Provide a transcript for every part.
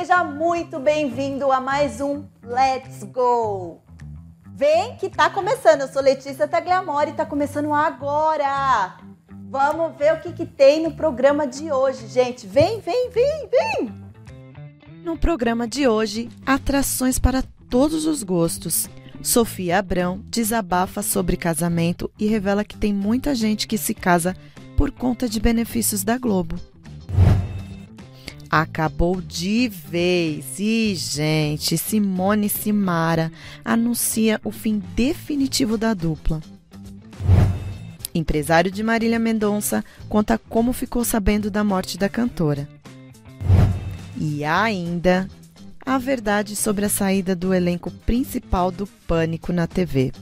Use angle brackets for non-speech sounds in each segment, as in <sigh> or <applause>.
Seja muito bem-vindo a mais um Let's Go! Vem que tá começando. Eu sou Letícia Tagliamore e tá começando agora. Vamos ver o que, que tem no programa de hoje, gente. Vem, vem, vem, vem! No programa de hoje, atrações para todos os gostos. Sofia Abrão desabafa sobre casamento e revela que tem muita gente que se casa por conta de benefícios da Globo. Acabou de vez. E, gente, Simone Simara anuncia o fim definitivo da dupla. Empresário de Marília Mendonça conta como ficou sabendo da morte da cantora. E ainda a verdade sobre a saída do elenco principal do Pânico na TV.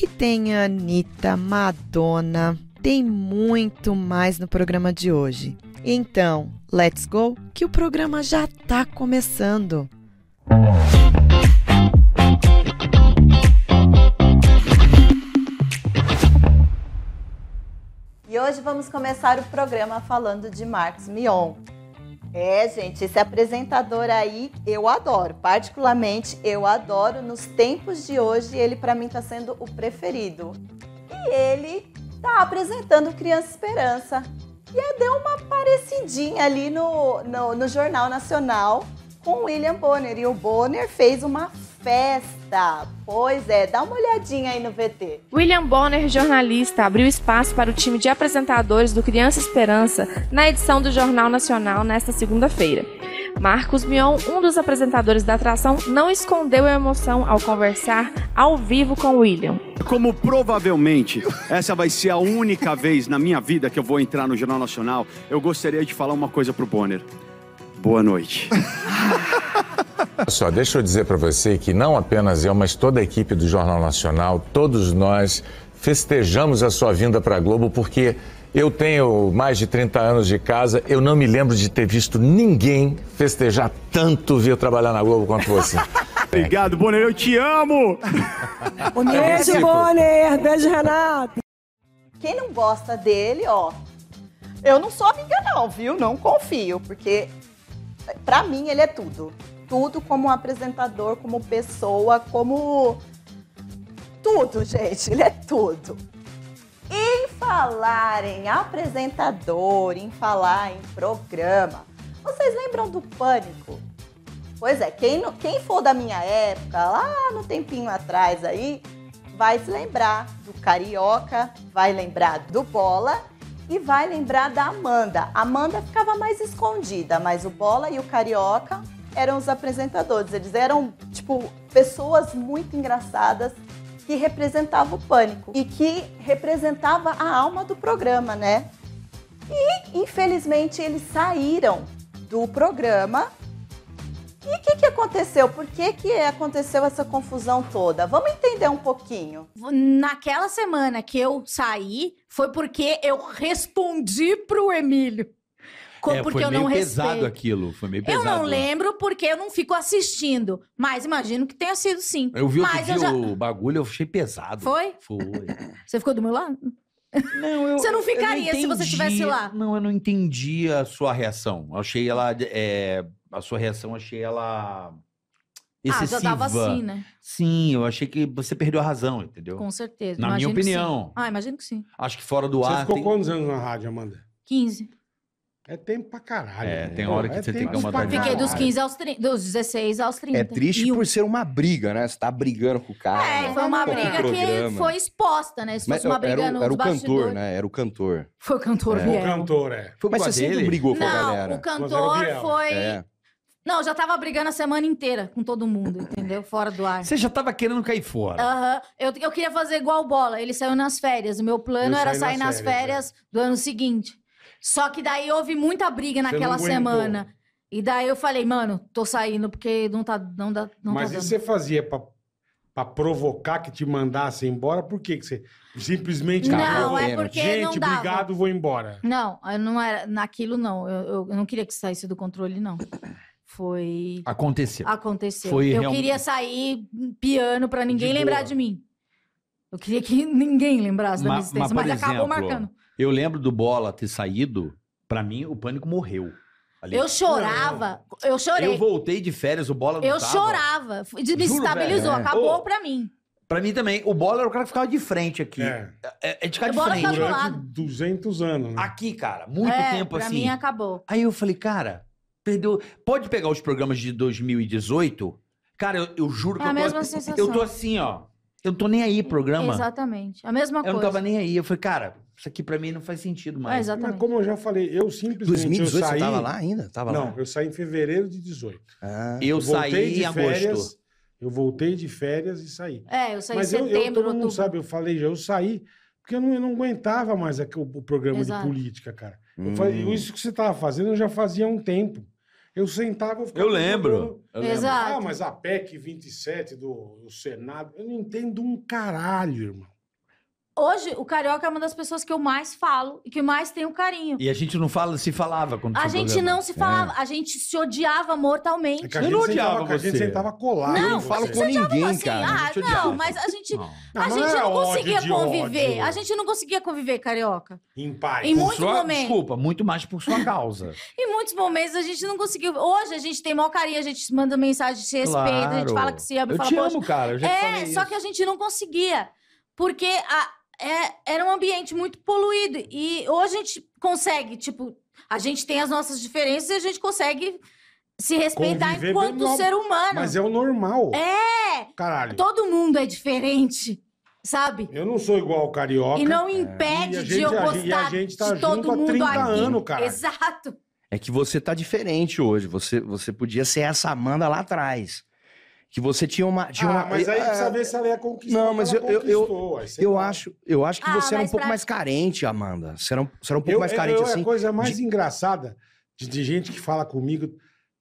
E tem a Anitta, Madonna, tem muito mais no programa de hoje. Então, let's go, que o programa já está começando. E hoje vamos começar o programa falando de Marcos Mion. É, gente, esse apresentador aí eu adoro. Particularmente, eu adoro. Nos tempos de hoje, ele para mim está sendo o preferido. E ele tá apresentando Criança Esperança. E deu uma parecidinha ali no, no, no Jornal Nacional com William Bonner. E o Bonner fez uma festa. Pois é, dá uma olhadinha aí no VT. William Bonner, jornalista, abriu espaço para o time de apresentadores do Criança Esperança na edição do Jornal Nacional nesta segunda-feira. Marcos Mion, um dos apresentadores da atração, não escondeu a emoção ao conversar ao vivo com William. Como provavelmente essa vai ser a única vez na minha vida que eu vou entrar no Jornal Nacional, eu gostaria de falar uma coisa pro Bonner. Boa noite. <laughs> Só deixa eu dizer para você que não apenas eu, mas toda a equipe do Jornal Nacional, todos nós festejamos a sua vinda para a Globo porque eu tenho mais de 30 anos de casa, eu não me lembro de ter visto ninguém festejar tanto vir trabalhar na Globo quanto você. <laughs> Obrigado, Bonner, eu te amo! Um <laughs> beijo, Bonner! Beijo, Renato! Quem não gosta dele, ó. Eu não sou amiga, não, viu? Não confio, porque para mim ele é tudo. Tudo como apresentador, como pessoa, como. Tudo, gente. Ele é tudo. Em falar em apresentador, em falar em programa, vocês lembram do Pânico? Pois é, quem, quem for da minha época, lá no tempinho atrás aí, vai se lembrar do Carioca, vai lembrar do Bola e vai lembrar da Amanda. A Amanda ficava mais escondida, mas o Bola e o Carioca eram os apresentadores. Eles eram, tipo, pessoas muito engraçadas que representavam o pânico e que representava a alma do programa, né? E, infelizmente, eles saíram do programa. E o que, que aconteceu? Por que, que aconteceu essa confusão toda? Vamos entender um pouquinho. Naquela semana que eu saí, foi porque eu respondi pro Emílio. É, porque foi eu meio não pesado respeito. aquilo, foi meio pesado. Eu não lembro porque eu não fico assistindo, mas imagino que tenha sido sim. Eu vi mas outro dia já... o bagulho, eu achei pesado. Foi? Foi. <laughs> Você ficou do meu lado? Não, eu, <laughs> você não ficaria não entendi, se você estivesse lá. Não, eu não entendi a sua reação. Eu achei ela. É, a sua reação, achei ela. Excessiva. Ah, já tava assim, né? Sim, eu achei que você perdeu a razão, entendeu? Com certeza. Na minha opinião. Ah, imagino que sim. Acho que fora do você ar. Você ficou tem... quantos anos na rádio, Amanda? 15. É tempo pra caralho. É, né? tem hora que é você tem que uma Fiquei dos 15 aos 30, dos 16 aos 30. É triste por ser uma briga, né? Você tá brigando com o cara. É, foi uma briga que foi exposta, né? Se Mas fosse uma briga era, no Era o cantor, né? Era o cantor. Foi o cantor, é. Biel. O cantor, é. Foi, mas você dele? sempre brigou com Não, a galera. o cantor foi... É. Não, já tava brigando a semana inteira com todo mundo, entendeu? Fora do ar. Você já tava querendo cair fora. Aham. Uhum. Eu, eu queria fazer igual bola. Ele saiu nas férias. O meu plano eu era sair nas férias, férias é. do ano seguinte. Só que daí houve muita briga naquela semana. E daí eu falei, mano, tô saindo porque não tá, não dá, não Mas tá e você fazia pra, pra provocar que te mandasse embora? Por que que você simplesmente... Não, é porque Gente, não dava. obrigado, vou embora. Não, eu não era naquilo não. Eu, eu, eu não queria que saísse do controle, não. Foi... Aconteceu. Aconteceu. Foi eu realmente... queria sair piano pra ninguém De lembrar boa. de mim. Eu queria que <laughs> ninguém lembrasse da minha Mas- existência, mas, mas, acabou exemplo, marcando. Eu lembro do Bola ter saído, pra mim, o pânico morreu. Ali. Eu chorava. Eu chorei. Eu voltei de férias, o bola não Eu tava. chorava. Me Juro, estabilizou. velho. Acabou Ô, pra mim. Pra mim também. O bola era o cara que ficava de frente aqui. É. É, é de ficar O de Bola frente. ficava do Durante lado. 200 anos, né? Aqui, cara. Muito é, tempo pra assim. mim acabou. Aí eu falei, cara, perdeu. Pode pegar os programas de 2018? Cara, eu, eu juro É que a eu mesma tô, sensação. eu tô assim, ó. Eu não tô nem aí, programa. Exatamente. A mesma Eu coisa. não tava nem aí. Eu falei, cara, isso aqui pra mim não faz sentido É, mais. Mas exatamente. como eu já falei, eu simplesmente 2018 eu saí... você tava lá ainda? Tava não, lá? eu saí em fevereiro de 18. Ah. eu voltei saí de em férias, agosto. Eu voltei de férias e saí. É, eu saí Mas em eu, setembro, eu, todo mundo outubro. sabe, eu falei já, eu saí porque eu não, eu não aguentava mais aqui o, o programa Exato. de política, cara. Eu Hum. falei, isso que você tava fazendo eu já fazia há um tempo. Eu sentava, eu ficava... Eu lembro. Eu lembro. Exato. Ah, mas a PEC 27 do, do Senado, eu não entendo um caralho, irmão. Hoje, o Carioca é uma das pessoas que eu mais falo e que mais tenho carinho. E a gente não fala, se falava quando A gente programa. não se falava, a gente se odiava mortalmente. É Eu gente não odiava que A gente você. sentava colado. Não, em não falo você. com ninguém, assim, cara. ah, não, mas a gente, Não. a gente não não conseguia conviver. ódio. A gente não conseguia conviver, Carioca. Em paz. Em Por muitos sua- momentos. Desculpa, muito mais por sua causa. Em muitos momentos a gente não conseguiu. Hoje a gente tem maior carinho, a gente manda mensagem de respeito, a gente Claro. fala que se ama, Eu fala, te amo, cara. Eu já É, falei só isso. que a gente não conseguia. Porque a- é- era um ambiente muito poluído. E hoje a gente consegue, tipo, a gente tem as nossas diferenças e a gente consegue se respeitar Conviver enquanto bem, ser humano. Mas é o normal. É! Caralho. Todo mundo é diferente, sabe? Eu não sou igual o carioca. E não E impede a de gente- eu gostar gente- e a gente tá de todo junto há mundo 30 aqui. anos, cara. Exato. É que você tá diferente hoje. Você, você podia ser essa Amanda lá atrás. Que você tinha uma. Tinha Ah, uma mas aí é, precisa ver se ela ia conquistar. Não, que mas ela eu- eu- Eu lá. acho, eu acho que Ah, você era um pouco pra- mais carente, Amanda. Você era um, você era um pouco Eu, mais eu- carente eu- assim. A coisa mais engraçada de, de gente que fala comigo,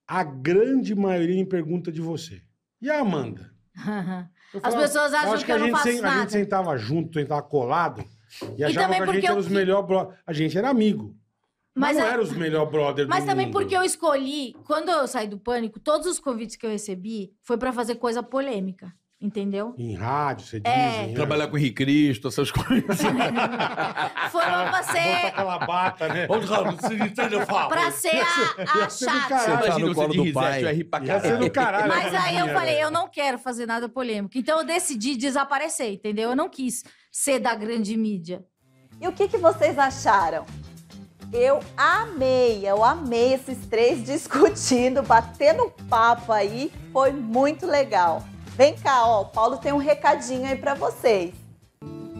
a grande maioria me pergunta de você. E a Amanda? <laughs> Eu As pessoas acham acho que eu a não gente faço sen- A nada. gente sentava junto, sentava colado e achava também que a porque gente era eu os que- melhores brothers. A gente era amigo. Mas, Mas não a- era os melhores brothers Mas do também mundo. porque eu escolhi, quando eu saí do pânico, todos os convites que eu recebi foi pra fazer coisa polêmica, entendeu? Em rádio, você diz. É. em- Trabalhar com o Henrique Cristo, essas coisas. <laughs> Foram pra ser, aquela bata, né? Vamos lá, você entende, eu falo. pra ser a, a chata. Sentar Imagina no você de do risete, rir pra caralho. do caralho. Mas aí eu falei, eu não quero fazer nada polêmico. Então eu decidi desaparecer, entendeu? Eu não quis ser da grande mídia. E o que, que vocês acharam? Eu amei, eu amei esses três <laughs> discutindo, batendo papo aí, foi muito legal. Vem cá, ó, o Paulo tem um recadinho aí pra vocês.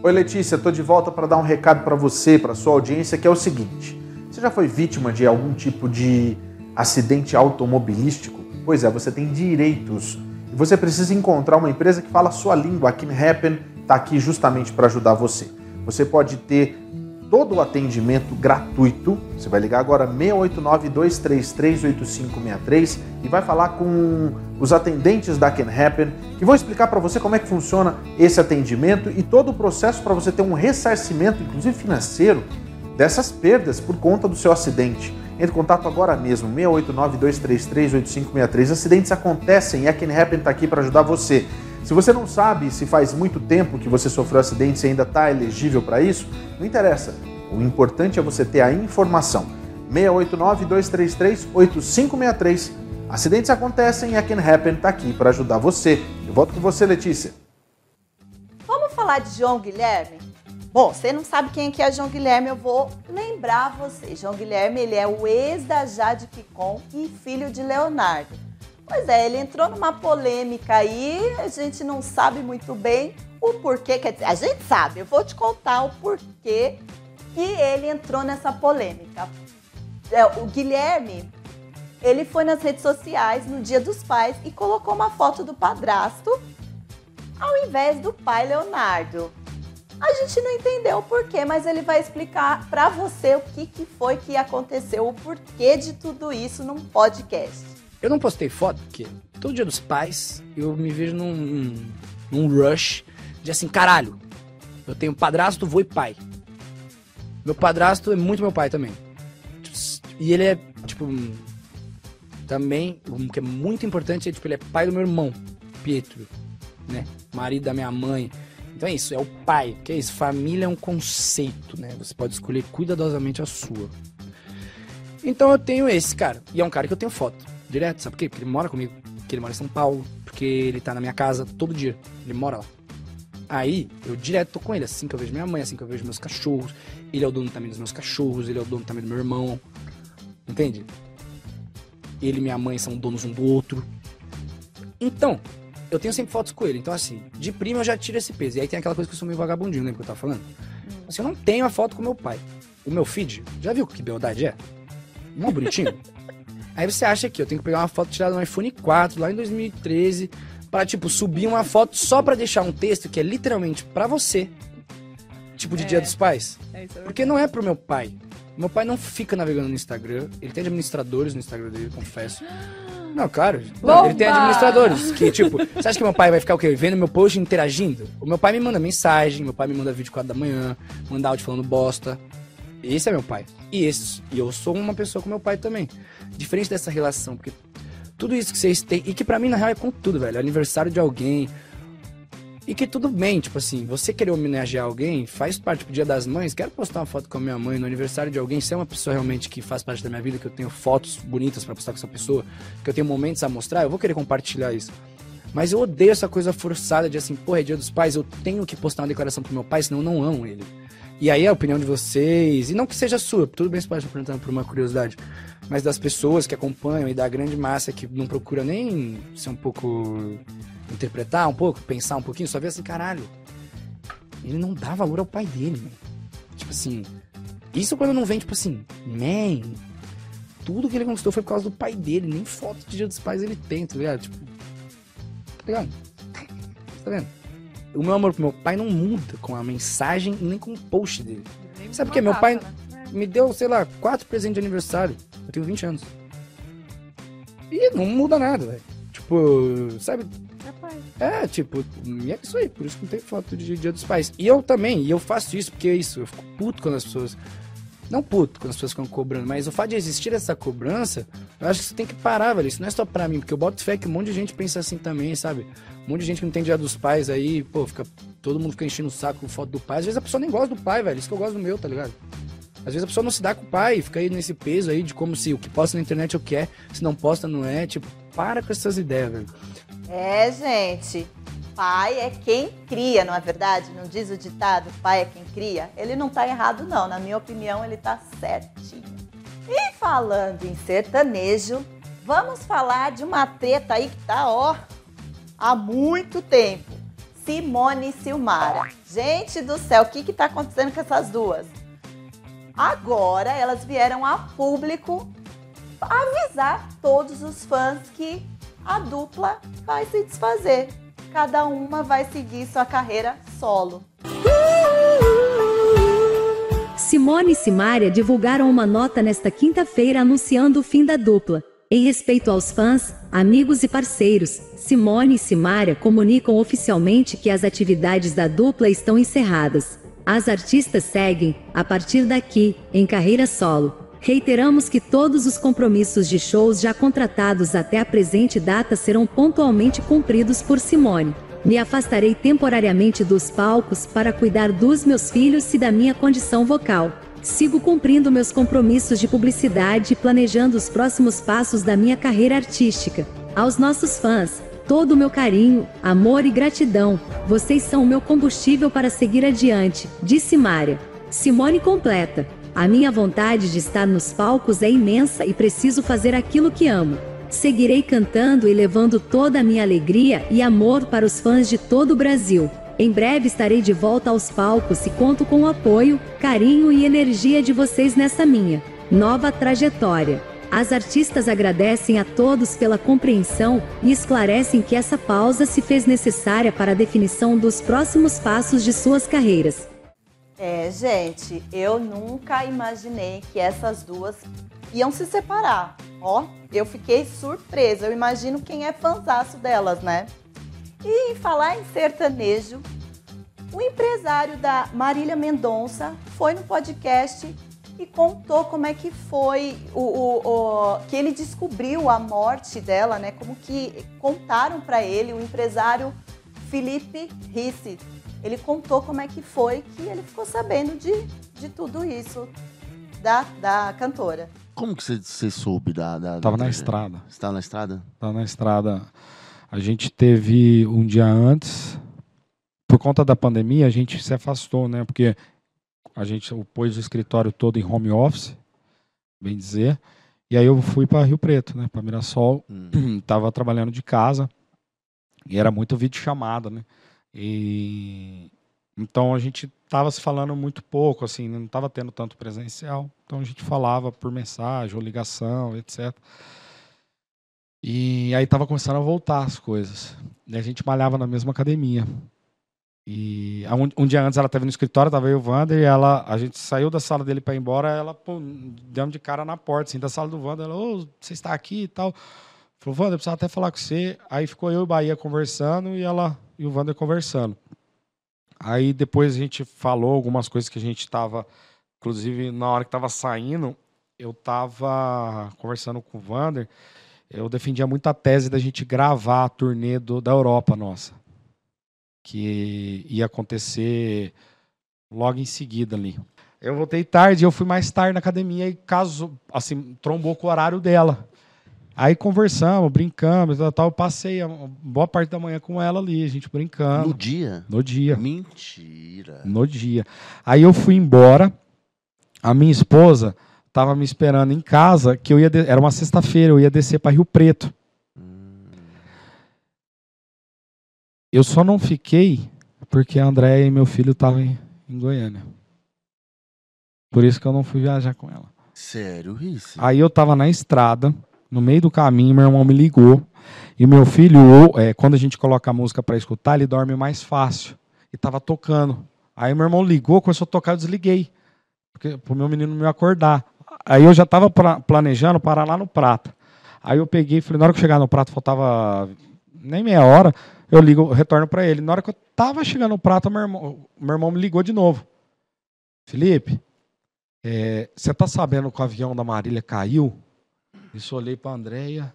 Oi Letícia, tô de volta para dar um recado para você, para sua audiência, que é o seguinte: você já foi vítima de algum tipo de acidente automobilístico? Pois é, você tem direitos e você precisa encontrar uma empresa que fala a sua língua. A Can Happen está aqui justamente para ajudar você. Você pode ter todo o atendimento gratuito. Você vai ligar agora 689-233-8563 e vai falar com os atendentes da Can Happen que vão explicar para você como é que funciona esse atendimento e todo o processo para você ter um ressarcimento, inclusive financeiro, dessas perdas por conta do seu acidente. Entre em contato agora mesmo, 689-233-8563. Acidentes acontecem e a Can Happen está aqui para ajudar você. Se você não sabe se faz muito tempo que você sofreu acidente e ainda está elegível para isso, não interessa. O importante é você ter a informação. 689-233-8563. Acidentes acontecem e a Can Happen está aqui para ajudar você. Eu volto com você, Letícia. Vamos falar de João Guilherme? Bom, você não sabe quem é que é João Guilherme, eu vou lembrar você. João Guilherme, ele é o ex da Jade Picon e filho de Leonardo. Pois é, ele entrou numa polêmica aí, a gente não sabe muito bem o porquê, quer dizer, a gente sabe, eu vou te contar o porquê que ele entrou nessa polêmica. É, o Guilherme, ele foi nas redes sociais no Dia dos Pais e colocou uma foto do padrasto ao invés do pai Leonardo. A gente não entendeu o porquê, mas ele vai explicar para você o que, que foi que aconteceu, o porquê de tudo isso num podcast. Eu não postei foto porque todo dia dos pais eu me vejo num, num, rush de assim, caralho, eu tenho padrasto, vô e pai. Meu padrasto é muito meu pai também. E ele é, tipo, também, o que é muito importante é, tipo, ele é pai do meu irmão, Pietro, né? Marido da minha mãe. Então é isso, é o pai. Que é isso? Família é um conceito, né? Você pode escolher cuidadosamente a sua. Então eu tenho esse cara. E é um cara que eu tenho foto. Direto, sabe por quê? Porque ele mora comigo. Porque ele mora em São Paulo. Porque ele tá na minha casa todo dia. Ele mora lá. Aí, eu direto tô com ele, assim que eu vejo minha mãe, assim que eu vejo meus cachorros. Ele é o dono também dos meus cachorros, ele é o dono também do meu irmão. Entende? Ele e minha mãe são donos um do outro. Então, eu tenho sempre fotos com ele. Então, assim, de prima eu já tiro esse peso. E aí tem aquela coisa que eu sou meio vagabundinho, lembra que eu tava falando? Assim, eu não tenho a foto com meu pai. O meu feed, já viu que beldade é? Mó bonitinho. Aí você acha que eu tenho que pegar uma foto tirada no iPhone 4, lá em 2013, para tipo, subir uma foto só para deixar um texto que é literalmente para você. Tipo de é. Dia dos Pais. É Porque não é pro meu pai. Meu pai não fica navegando no Instagram. Ele tem administradores no Instagram dele, confesso. <gasps> Não, claro. Bomba! Ele tem administradores que, tipo, você acha que meu pai vai ficar o quê? Vendo meu post interagindo? O meu pai me manda mensagem, meu pai me manda vídeo 4 da manhã, manda áudio falando bosta. Esse é meu pai. E esse, e eu sou uma pessoa com meu pai também. Diferente dessa relação, porque tudo isso que vocês têm, e que para mim na real é com tudo, velho. Aniversário de alguém, e que tudo bem, tipo assim, você querer homenagear alguém faz parte do tipo, Dia das Mães. Quero postar uma foto com a minha mãe no aniversário de alguém. Se é uma pessoa realmente que faz parte da minha vida, que eu tenho fotos bonitas para postar com essa pessoa, que eu tenho momentos a mostrar, eu vou querer compartilhar isso. Mas eu odeio essa coisa forçada de assim, porra, é dia dos pais, eu tenho que postar uma declaração pro meu pai, senão eu não amo ele. E aí a opinião de vocês, e não que seja sua, tudo bem se pode perguntando por uma curiosidade, mas das pessoas que acompanham e da grande massa que não procura nem ser um pouco interpretar um pouco, pensar um pouquinho, só ver assim, caralho, ele não dá valor ao pai dele, man. Tipo assim, isso quando não vem, tipo assim, man, tudo que ele conquistou foi por causa do pai dele, nem foto de dia dos pais ele tem, tá ligado? Tipo, tá ligado? Tá vendo? O meu amor pro meu pai não muda com a mensagem nem com o post dele. Sabe por quê? Meu pai né? me deu, sei lá, quatro presentes de aniversário. Eu tenho 20 anos. E não muda nada, velho. Tipo, sabe? É, tipo, é isso aí, por isso que não tem foto de Dia dos Pais. E eu também, e eu faço isso porque é isso, eu fico puto quando as pessoas. Não puto quando as pessoas ficam cobrando, mas o fato de existir essa cobrança, eu acho que você tem que parar, velho. Isso não é só pra mim, porque eu boto fé que um monte de gente pensa assim também, sabe? Um monte de gente que não tem dia dos pais aí, pô, fica. Todo mundo fica enchendo o saco com foto do pai. Às vezes a pessoa nem gosta do pai, velho. Isso que eu gosto do meu, tá ligado? Às vezes a pessoa não se dá com o pai, fica aí nesse peso aí de como se o que posta na internet é o que é, se não posta não é. Tipo, para com essas ideias, velho. É, gente. Pai é quem cria, não é verdade? Não diz o ditado, pai é quem cria? Ele não tá errado, não. Na minha opinião, ele tá certinho. E falando em sertanejo, vamos falar de uma treta aí que tá, ó, há muito tempo. Simone e Silmara. Gente do céu, o que que tá acontecendo com essas duas? Agora elas vieram a público avisar todos os fãs que a dupla vai se desfazer. Cada uma vai seguir sua carreira solo. Simone e Simária divulgaram uma nota nesta quinta-feira anunciando o fim da dupla. Em respeito aos fãs, amigos e parceiros, Simone e Simária comunicam oficialmente que as atividades da dupla estão encerradas. As artistas seguem, a partir daqui, em carreira solo. Reiteramos que todos os compromissos de shows já contratados até a presente data serão pontualmente cumpridos por Simone. Me afastarei temporariamente dos palcos para cuidar dos meus filhos e da minha condição vocal. Sigo cumprindo meus compromissos de publicidade e planejando os próximos passos da minha carreira artística. Aos nossos fãs, todo o meu carinho, amor e gratidão. Vocês são o meu combustível para seguir adiante, disse Mária. Simone completa. A minha vontade de estar nos palcos é imensa e preciso fazer aquilo que amo. Seguirei cantando e levando toda a minha alegria e amor para os fãs de todo o Brasil. Em breve estarei de volta aos palcos e conto com o apoio, carinho e energia de vocês nessa minha nova trajetória. As artistas agradecem a todos pela compreensão e esclarecem que essa pausa se fez necessária para a definição dos próximos passos de suas carreiras. É, gente, eu nunca imaginei que essas duas iam se separar. Ó, eu fiquei surpresa. Eu imagino quem é fanzaço delas, né? E em falar em sertanejo, o empresário da Marília Mendonça foi no podcast e contou como é que foi o, o, o, que ele descobriu a morte dela, né? Como que contaram para ele o empresário Felipe Risse ele contou como é que foi que ele ficou sabendo de, de tudo isso da, da cantora. Como que você, você soube da, da, da Tava na tragédia? estrada. Você tava na estrada? Tava na estrada. A gente teve um dia antes, por conta da pandemia, a gente se afastou, né? Porque a gente pôs o escritório todo em home office, bem dizer. E aí eu fui para Rio Preto, né? Para Mirassol. <clears throat> Tava trabalhando de casa. E era muito vídeo chamada, né? E então a gente tava se falando muito pouco, assim, não tava tendo tanto presencial. Então a gente falava por mensagem ou ligação, etc. E aí tava começando a voltar as coisas. E a gente malhava na mesma academia. E um, dia antes ela estava no escritório, tava eu o Wander, e ela, a gente saiu da sala dele para ir embora, ela deu de cara na porta, assim, da sala do Wander, ela, ô, você está aqui e tal. Falou, Wander, eu precisava até falar com você. Aí ficou eu e o Bahia conversando e ela e o Wander conversando. Aí depois a gente falou algumas coisas que a gente estava, inclusive na hora que estava saindo, eu estava conversando com o Wander, eu defendia muito a tese da gente gravar a turnê do, da Europa nossa, que ia acontecer logo em seguida ali. Eu voltei tarde, eu fui mais tarde na academia e caso, assim, trombou com o horário dela. Aí conversamos, brincamos, tal, tal. Eu passei a boa parte da manhã com ela ali, a gente brincando. No dia? No dia. Mentira. No dia. Aí eu fui embora. A minha esposa estava me esperando em casa, que eu ia era uma sexta-feira, eu ia descer para Rio Preto. Eu só não fiquei porque a Andréia e meu filho estavam em, em Goiânia. Por isso que eu não fui viajar com ela. Sério isso? Aí eu tava na estrada, no meio do caminho, meu irmão me ligou. E meu filho, é, quando a gente coloca a música para escutar, ele dorme mais fácil. E tava tocando. Aí meu irmão ligou, começou a tocar, eu desliguei. Porque, pro meu menino me acordar. Aí eu já tava pra, planejando parar lá no Prata. Aí eu peguei, falei, na hora que eu chegar no Prata, faltava nem meia hora, eu ligo, retorno para ele. Na hora que eu tava chegando no Prata, meu irmão, meu irmão me ligou de novo. Felipe, é, você tá sabendo que o avião da Marília caiu? Isso eu olhei pra Andréia.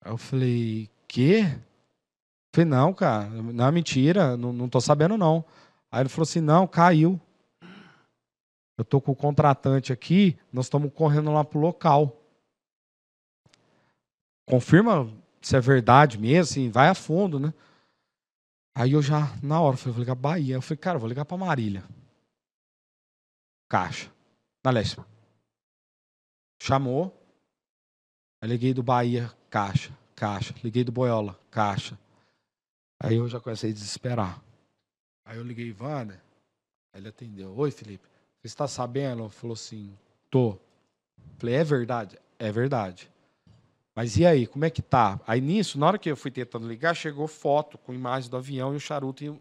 Aí eu falei, quê? Falei, não, cara, não é mentira, não, não tô sabendo não. Aí ele falou assim, não, caiu. Eu tô com o contratante aqui, nós estamos correndo lá pro local. Confirma se é verdade mesmo, assim, vai a fundo, né? Aí eu já, na hora, falei, vou ligar pra Bahia. Eu falei, cara, eu vou ligar pra Marília. Caixa. Na leste. Chamou. Aí liguei do Bahia, caixa, caixa. Liguei do Boiola, caixa. Aí eu já comecei a desesperar. Aí eu liguei, Wander. Aí ele atendeu. Oi, Felipe. Você está sabendo? Ele falou assim, tô. Falei, é verdade? É verdade. Mas e aí, como é que tá? Aí nisso, na hora que eu fui tentando ligar, chegou foto com imagem do avião e o charuto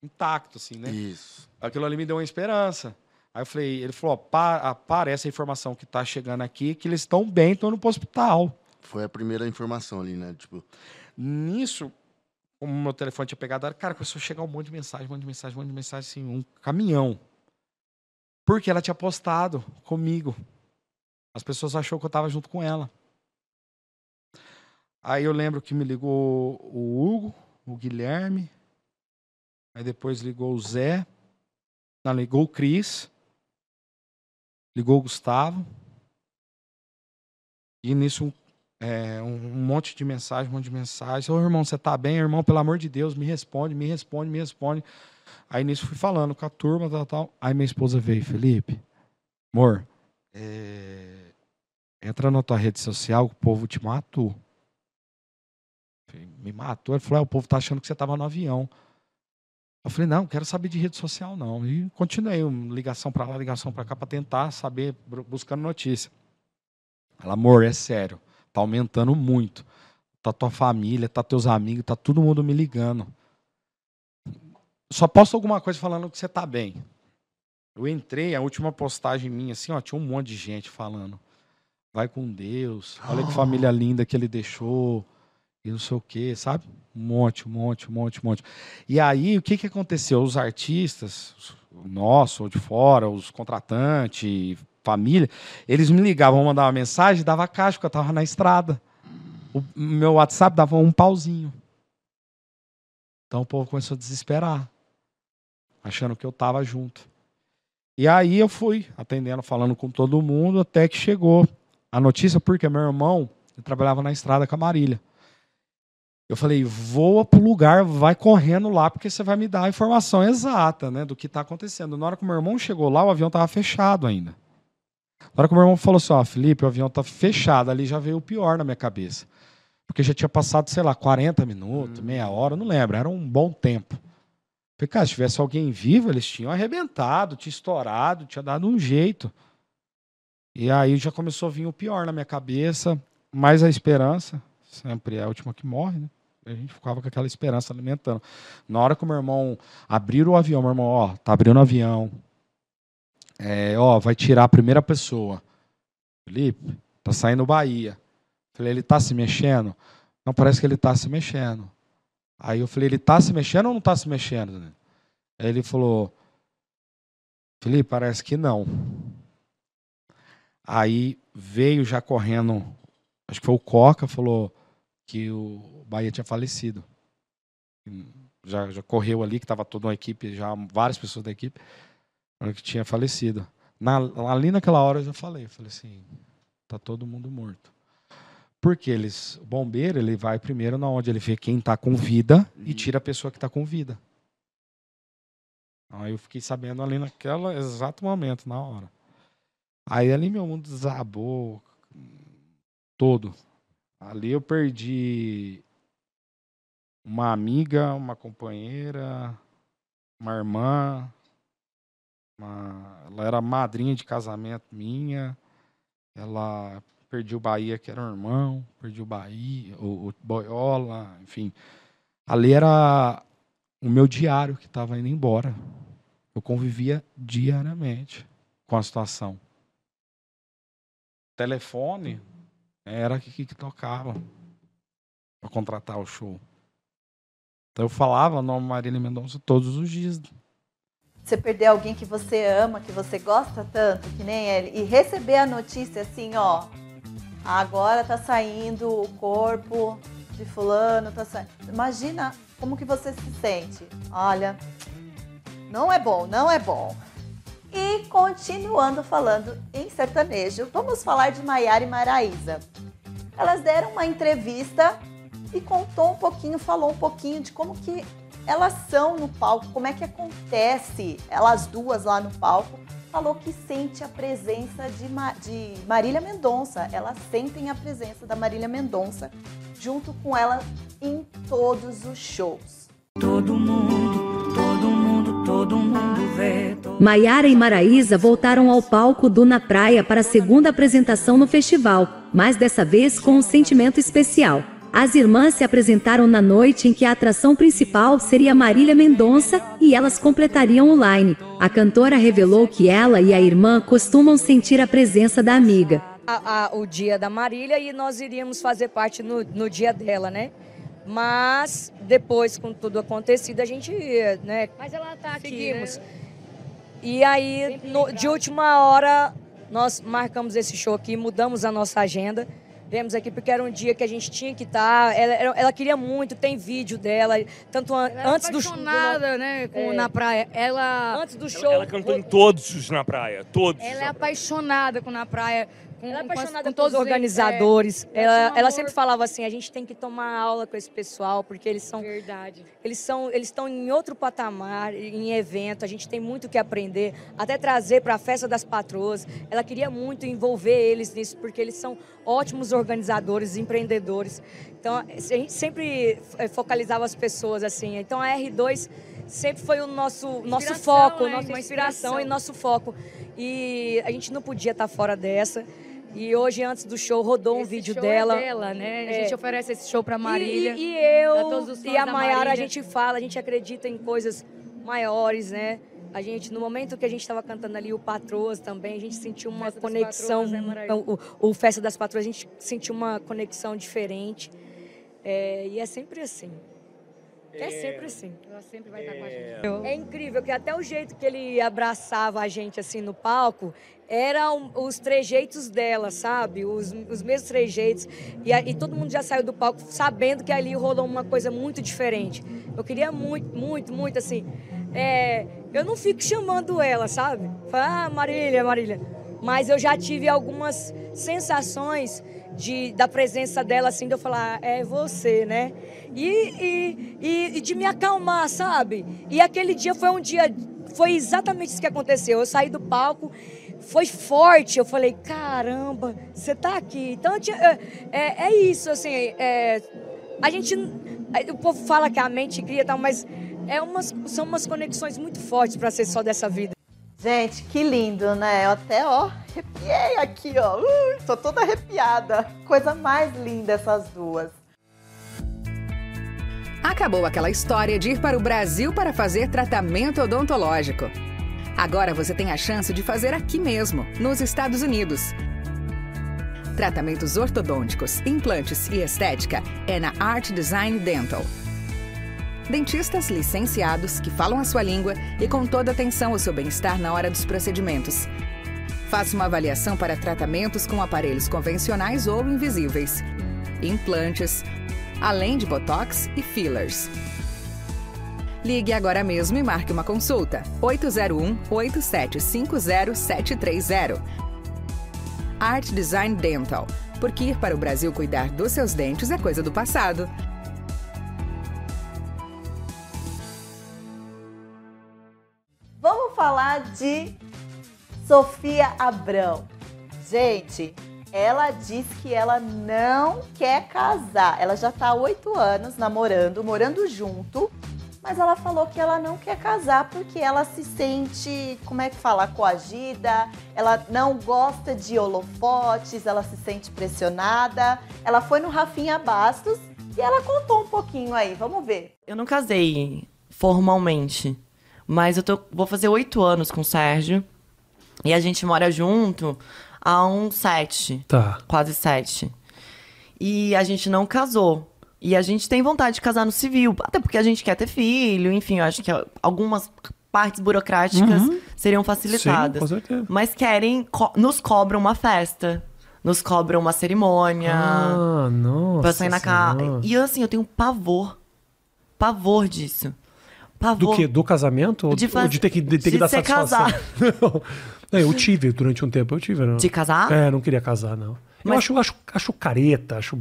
intacto, assim, né? Isso. Aquilo ali me deu uma esperança. Aí eu falei, ele falou, ó, para, para essa informação que tá chegando aqui, que eles estão bem, estão indo pro hospital. Foi a primeira informação ali, né? Tipo, Nisso, como meu telefone tinha pegado, cara, começou a chegar um monte de mensagem, um monte de mensagem, um monte de mensagem, assim, um caminhão. Porque ela tinha postado comigo. As pessoas achou que eu tava junto com ela. Aí eu lembro que me ligou o Hugo, o Guilherme, aí depois ligou o Zé, não, ligou o Cris, ligou o Gustavo, e nisso um, é, um, monte de mensagem, um monte de mensagem. Ô irmão, você tá bem? Irmão, pelo amor de Deus, me responde, me responde, me responde. Aí nisso fui falando com a turma, tal, tal. Aí minha esposa veio, Felipe, amor, é, entra na tua rede social, o povo te matou. Me matou. Ele falou: "É, o povo tá achando que você tava no avião. Eu falei: não, quero saber de rede social, não. E continuei, uma ligação para lá, ligação para cá, para tentar saber, buscando notícia. Ela, amor, é sério, tá aumentando muito. Tá tua família, tá teus amigos, tá todo mundo me ligando. Só posta alguma coisa falando que você tá bem. Eu entrei, a última postagem minha, assim, ó, tinha um monte de gente falando. Vai com Deus, olha que <gasps> família linda que ele deixou, e não sei o quê, sabe? Um monte, um monte, um monte, um monte. E aí, o que, que aconteceu? Os artistas, nosso, ou de fora, os contratantes, família, eles me ligavam, mandavam uma mensagem, dava caixa, porque eu tava na estrada. O meu WhatsApp dava um pauzinho. Então o povo começou a desesperar, achando que eu tava junto. E aí eu fui atendendo, falando com todo mundo, até que chegou a notícia porque meu irmão trabalhava na estrada com a Marília. Eu falei, voa pro lugar, vai correndo lá, porque você vai me dar a informação exata, né, do que está acontecendo. Na hora que o meu irmão chegou lá, o avião estava fechado ainda. Na hora que o meu irmão falou assim, ó, Felipe, o avião tá fechado, ali já veio o pior na minha cabeça. Porque já tinha passado, sei lá, 40 minutos, meia hora, não lembro, era um bom tempo. Falei, cara, se tivesse alguém vivo, eles tinham arrebentado, tinha estourado, tinha dado um jeito. E aí já começou a vir o pior na minha cabeça, mais a esperança, sempre é a última que morre, né? A gente ficava com aquela esperança alimentando. Na hora que o meu irmão abrir o avião, meu irmão, ó, tá abrindo o avião. É, ó, vai tirar a primeira pessoa. Felipe, tá saindo Bahia. Falei, ele tá se mexendo? Não, parece que ele tá se mexendo. Aí eu falei, ele tá se mexendo ou não tá se mexendo? Aí ele falou, Felipe, parece que não. Aí veio já correndo, acho que foi o Coca, falou que o Bahia tinha falecido. Já, já correu ali, que estava toda uma equipe, já várias pessoas da equipe, que tinha falecido. Na, ali naquela hora eu já falei, falei assim, tá todo mundo morto. Porque eles, o bombeiro, ele vai primeiro na onde ele vê quem está com vida e tira a pessoa que está com vida. Aí eu fiquei sabendo ali naquele exato momento, na hora. Aí ali meu mundo desabou todo. Ali eu perdi uma amiga, uma companheira, uma irmã. Uma... Ela era madrinha de casamento minha. Ela perdi o Bahia, que era um irmão, perdi o Bahia, o, o Boiola, enfim. Ali era o meu diário que estava indo embora. Eu convivia diariamente com a situação. Telefone era que, que, tocava para contratar o show. Então eu falava o nome Marília Mendonça todos os dias. Você perder alguém que você ama, que você gosta tanto, que nem ele, e receber a notícia assim, ó, agora tá saindo o corpo de fulano, tá saindo. Imagina como que você se sente. Olha, não é bom, não é bom. E continuando falando em sertanejo, vamos falar de Maiara e Maraísa. Elas deram uma entrevista e contou um pouquinho, falou um pouquinho de como que elas são no palco, como é que acontece, elas duas lá no palco, falou que sente a presença de, Ma de Marília Mendonça, elas sentem a presença da Marília Mendonça junto com ela em todos os shows. Todo mundo, todo mundo, todo mundo. Maiara e Maraísa voltaram ao palco do Na Praia para a segunda apresentação no festival, mas dessa vez com um sentimento especial. As irmãs se apresentaram na noite em que a atração principal seria Marília Mendonça e elas completariam o line. A cantora revelou que ela e a irmã costumam sentir a presença da amiga. A, a, o dia da Marília e nós iríamos fazer parte no, no dia dela, né? Mas depois, com tudo acontecido, a gente, né? Mas ela tá aqui, seguimos. Né? E aí, no, de última hora, nós marcamos esse show aqui, mudamos a nossa agenda. Viemos aqui porque era um dia que a gente tinha que estar. Tá, ela, ela queria muito, tem vídeo dela, tanto an antes do show. apaixonada, né, com, é, na praia. Ela antes do show. Ela, ela cantou em todos os na praia, todos. Ela é apaixonada com na praia. Com, ela é apaixonada com, com todos os organizadores. É, ela, ela sempre falava assim: a gente tem que tomar aula com esse pessoal, porque eles são. Verdade. Eles são, eles estão em outro patamar, em evento. A gente tem muito que aprender, até trazer para a festa das patroas. Ela queria muito envolver eles nisso, porque eles são ótimos organizadores, empreendedores. Então, a gente sempre eh, focalizava as pessoas assim. Então, a R2 sempre foi o nosso, nosso foco, é, nossa inspiração, inspiração e nosso foco. E a gente não podia estar fora dessa. E hoje, antes do show, rodou um esse vídeo show dela. É dela, né? A gente oferece esse show pra Marília. E, e eu e a Maiara, a gente fala, a gente acredita em coisas maiores, né? A gente, no momento que a gente estava cantando ali o Patroas também, a gente sentiu uma Festa conexão. Patroas, né, o, o, Festa das Patroas, a gente sentiu uma conexão diferente. É, e é sempre assim. É, é sempre assim. Ela sempre vai estar com a gente. É incrível que até o jeito que ele abraçava a gente assim no palco eram os trejeitos dela, sabe? Os, os mesmos trejeitos. E, e todo mundo já saiu do palco sabendo que ali rolou uma coisa muito diferente. Eu queria muito, muito, muito assim. É, eu não fico chamando ela, sabe? Fala, ah, Marília, Marília. mas eu já tive algumas sensações de, da presença dela, assim, de eu falar, é você, né? E, e, e, e de me acalmar, sabe? E aquele dia foi um dia, foi exatamente isso que aconteceu. Eu saí do palco, foi forte. Eu falei, caramba, você tá aqui. Então, tinha- é, é, é isso, assim, é, a gente, o povo fala que a mente cria e tal, mas é umas, são umas conexões muito fortes para ser só dessa vida. Gente, que lindo, né? Eu até, ó, arrepiei aqui, ó. Ui, tô toda arrepiada. Coisa mais linda essas duas. Acabou aquela história de ir para o Brasil para fazer tratamento odontológico. Agora você tem a chance de fazer aqui mesmo, nos Estados Unidos. Tratamentos ortodônticos, implantes e estética é na Art Design Dental. Dentistas licenciados que falam a sua língua e com toda atenção ao seu bem-estar na hora dos procedimentos. Faça uma avaliação para tratamentos com aparelhos convencionais ou invisíveis, implantes, além de botox e fillers. Ligue agora mesmo e marque uma consulta. 801-8750-730. Art Design Dental. Porque ir para o Brasil cuidar dos seus dentes é coisa do passado. Falar de Sofia Abrão. Gente, ela diz que ela não quer casar. Ela já tá há oito anos namorando, morando junto. Mas ela falou que ela não quer casar porque ela se sente, como é que fala, coagida, ela não gosta de holofotes, ela se sente pressionada. Ela foi no Rafinha Bastos e ela contou um pouquinho aí, vamos ver. Eu não casei formalmente, mas eu tô, vou fazer oito anos com o Sérgio. E a gente mora junto há uns sete. Tá. Quase sete. E a gente não casou. E a gente tem vontade de casar no civil, até porque a gente quer ter filho, enfim, eu acho que algumas partes burocráticas Uhum. seriam facilitadas. Sim, com certeza. Mas querem, co- nos cobram uma festa. Nos cobram uma cerimônia. Ah, nossa. Pra sair na casa. Senhora. E assim, eu tenho pavor. Pavor disso. Pavor. Do quê? Do casamento? Ou De ou faz- de ter que, de ter que de dar ser satisfação? <laughs> casar. Não. Eu tive durante um tempo, eu tive. Não. De casar? É, não queria casar, não. Eu Mas- acho, acho, acho careta, acho.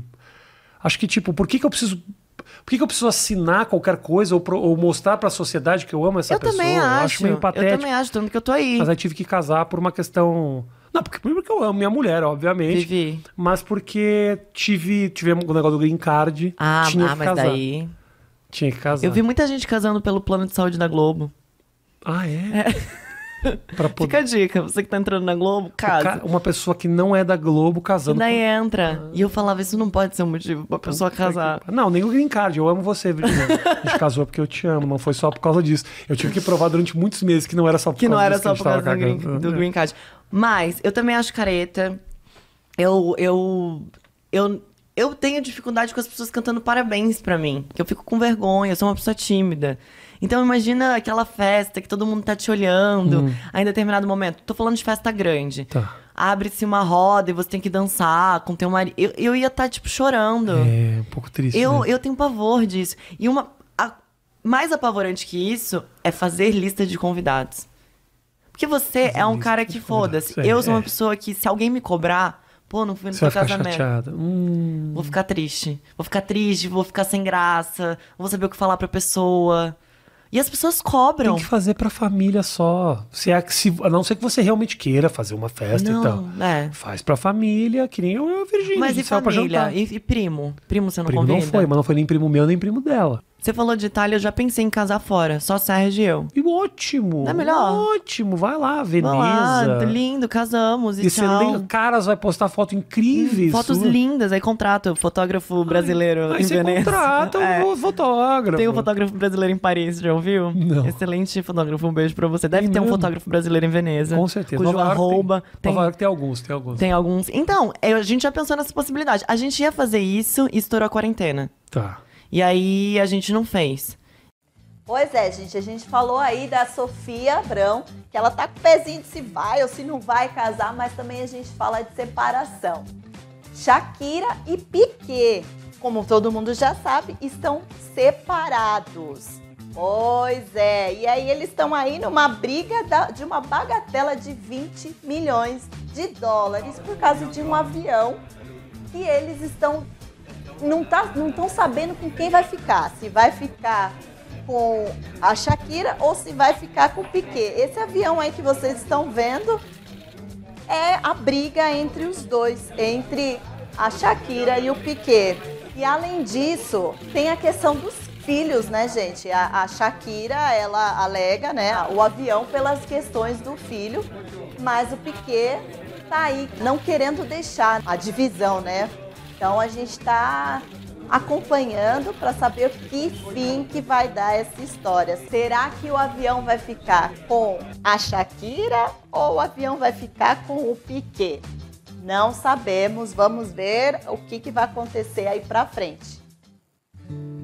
Acho que, tipo, por que, que eu preciso. Por que, que eu preciso assinar qualquer coisa ou, pro- ou mostrar pra sociedade que eu amo essa Eu pessoa? também eu acho. acho meio patético. Eu também acho, tanto que eu tô aí. Mas aí tive que casar por uma questão. Não, porque, porque eu amo minha mulher, obviamente. Vivi. Mas porque tive, tivemos o negócio do green card. Ah, tinha ah, que mas casar. daí. Tinha que casar. Eu vi muita gente casando pelo plano de saúde da Globo. Ah, é? <laughs> Pra poder- Fica a dica, você que tá entrando na Globo, casa. ca- Uma pessoa que não é da Globo E casando. daí com- entra. E eu falava, isso não pode ser um motivo pra pessoa casar. Não, nem o green card. Eu amo você, Virginia. <laughs> A gente casou porque eu te amo, não foi só por causa disso. Eu tive que provar durante muitos meses que não era só por Que não causa era disso só a gente por causa do green, do green card. Mas eu também acho careta. Eu, eu, eu, eu tenho dificuldade com as pessoas cantando parabéns pra mim. Que eu fico com vergonha, eu sou uma pessoa tímida. Então imagina aquela festa que todo mundo tá te olhando. Hum. Aí em determinado momento. Tô falando de festa grande. Tá. Abre-se uma roda e você tem que dançar com teu marido. Eu, eu ia estar, tipo, chorando. É, um pouco triste. Eu, né? eu tenho pavor disso. E uma. a- mais apavorante que isso é fazer lista de convidados. Porque você é um cara que foda-se. é, Eu sou uma é. pessoa que, se alguém me cobrar, pô, não fui no Você seu vai ficar casamento. chateada. Hum. Vou ficar triste. Vou ficar triste, vou ficar sem graça, não vou saber o que falar pra pessoa. E as pessoas cobram. Tem que fazer pra família só. Se é, que se, a não ser que você realmente queira fazer uma festa e tal. é. Faz pra família, que nem eu e a Virgínia. Mas a e saiu pra família? jantar. E, e primo? Primo você não Primo convida? não foi, mas não foi nem primo meu, nem primo dela. Você falou de Itália, eu já pensei em casar fora. Só Sérgio e eu. E ótimo. Não é melhor? Ótimo, vai lá, Veneza. Vamos lá, lindo, casamos e, E você tchau. caras vai postar foto incríveis. Fotos sua. lindas, aí contrato o fotógrafo brasileiro Aí em você Veneza. contrata <laughs> É. o fotógrafo. Tem um fotógrafo brasileiro em Paris, já ouviu? Não. Excelente fotógrafo, um beijo pra você. Deve Tem ter um mesmo? fotógrafo brasileiro em Veneza. Com certeza. Cujo Nova tem. arroba tem, Nova York tem alguns, tem alguns. tem alguns. Então, eu- a gente já pensou nessa possibilidade. A gente ia fazer isso e estourou a quarentena. Tá. E aí a gente não fez. Pois é, gente, a gente falou aí da Sofia Abrão, que ela tá com o pezinho de se vai ou se não vai casar, mas também a gente fala de separação. Shakira e Piquet, como todo mundo já sabe, estão separados. Pois é, e aí eles estão aí numa briga de uma bagatela de 20 milhões de dólares por causa de um avião que eles estão não tá, não estão sabendo com quem vai ficar, se vai ficar com a Shakira ou se vai ficar com o Piquet. Esse avião aí que vocês estão vendo é a briga entre os dois, entre a Shakira e o Piquet. E além disso, tem a questão dos filhos, né, gente? A, a Shakira, ela alega, né, o avião pelas questões do filho, mas o Piquet tá aí não querendo deixar a divisão, né? Então a gente está acompanhando para saber que fim que vai dar essa história. Será que o avião vai ficar com a Shakira ou o avião vai ficar com o Piquet? Não sabemos, vamos ver o que, que vai acontecer aí para frente.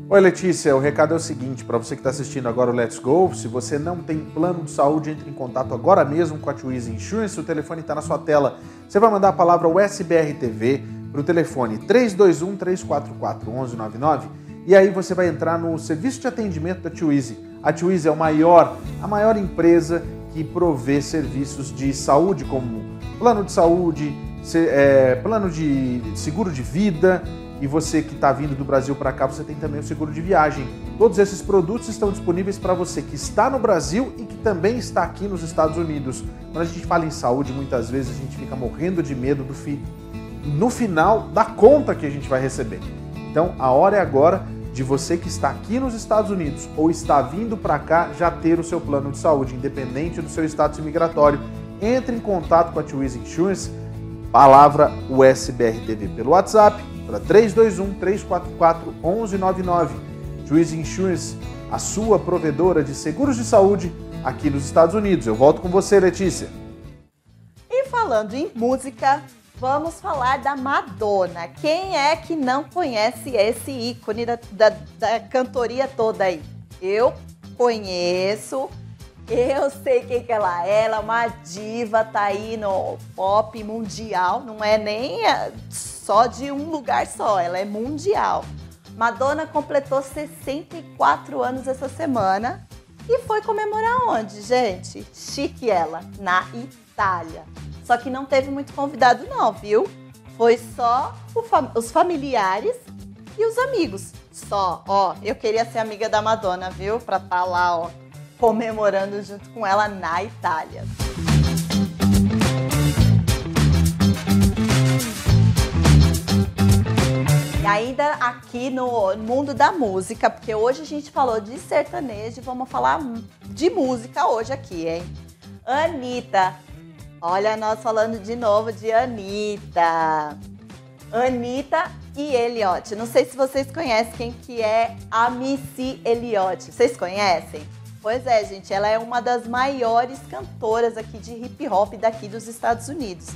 Oi Letícia, o recado é o seguinte, para você que está assistindo agora o Let's Go, se você não tem plano de saúde, entre em contato agora mesmo com a Twizy Insurance, o telefone está na sua tela. Você vai mandar a palavra USBR TV para o telefone 321 344 1199 e aí você vai entrar no serviço de atendimento da Twizy. A Twizy é o maior, a maior empresa que provê serviços de saúde como plano de saúde, é, plano de seguro de vida, e você que está vindo do Brasil para cá, você tem também o seguro de viagem. Todos esses produtos estão disponíveis para você que está no Brasil e que também está aqui nos Estados Unidos. Quando a gente fala em saúde, muitas vezes a gente fica morrendo de medo do fi... no final da conta que a gente vai receber. Então, a hora é agora de você que está aqui nos Estados Unidos ou está vindo para cá já ter o seu plano de saúde, independente do seu status imigratório. Entre em contato com a Twiz Insurance, palavra USBRTV pelo WhatsApp para 321 344 1199. Juiz Insurance, a sua provedora de seguros de saúde aqui nos Estados Unidos. Eu volto com você, Letícia. E falando em música, vamos falar da Madonna. Quem é que não conhece esse ícone da, da, da cantoria toda aí? Eu conheço, eu sei quem que ela é, ela é uma diva, tá aí no pop mundial, não é nem só de um lugar só, ela é mundial. Madonna completou 64 anos essa semana e foi comemorar onde, gente? Chique ela, na Itália. Só que não teve muito convidado não, viu? Foi só os familiares e os amigos. Só, ó, eu queria ser amiga da Madonna, viu? Pra estar tá lá, ó, comemorando junto com ela na Itália. E ainda aqui no mundo da música, porque hoje a gente falou de sertanejo vamos falar de música hoje aqui, hein? Anitta. Olha nós falando de novo de Anitta. Anitta e Elliot. Não sei se vocês conhecem quem que é a Missy Elliot. Vocês conhecem? Pois é, gente, ela é uma das maiores cantoras aqui de hip hop daqui dos Estados Unidos.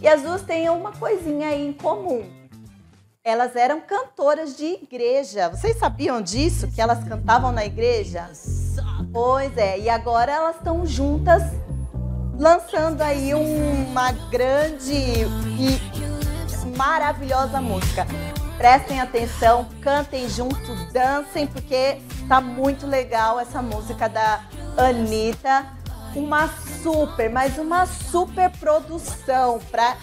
E as duas têm uma coisinha aí em comum elas eram cantoras de igreja. Vocês sabiam disso? Que elas cantavam na igreja? Pois é, e agora elas estão juntas lançando aí uma grande e maravilhosa música. Prestem atenção, cantem junto, dancem, porque tá muito legal essa música da Anitta. Uma super, mas uma super produção para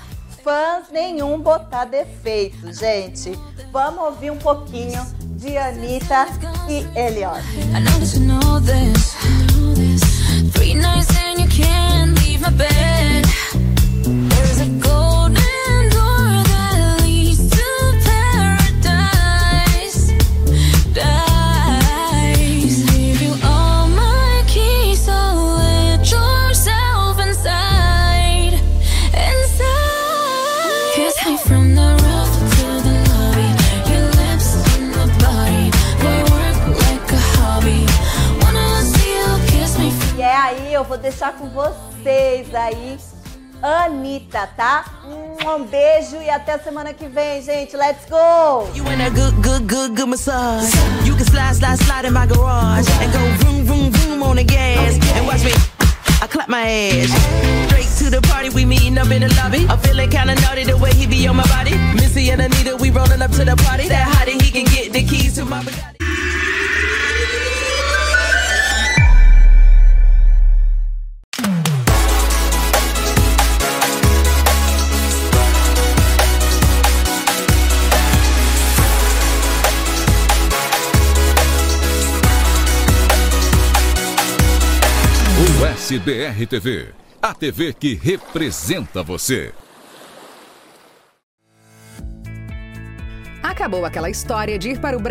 fãs nenhum botar defeito, gente. Vamos ouvir um pouquinho de Anitta e Elliot. Three my bed. Com vocês aí. Anitta, tá? Um beijo e até semana que vem, gente. Let's go! You in a good, good, good, good massage. You can slide, slide, slide in my garage and go vroom, vroom, vroom on the gas and watch me. I clap my ass. Straight to the party, we meeting up in the lobby. I'm feeling kinda naughty the way he be on my body. Missy and Anita, we rolling up to the party. That hottie, he can get the keys to my Bugatti. SBR TV, a TV que representa você. Acabou aquela história de ir para o Brasil.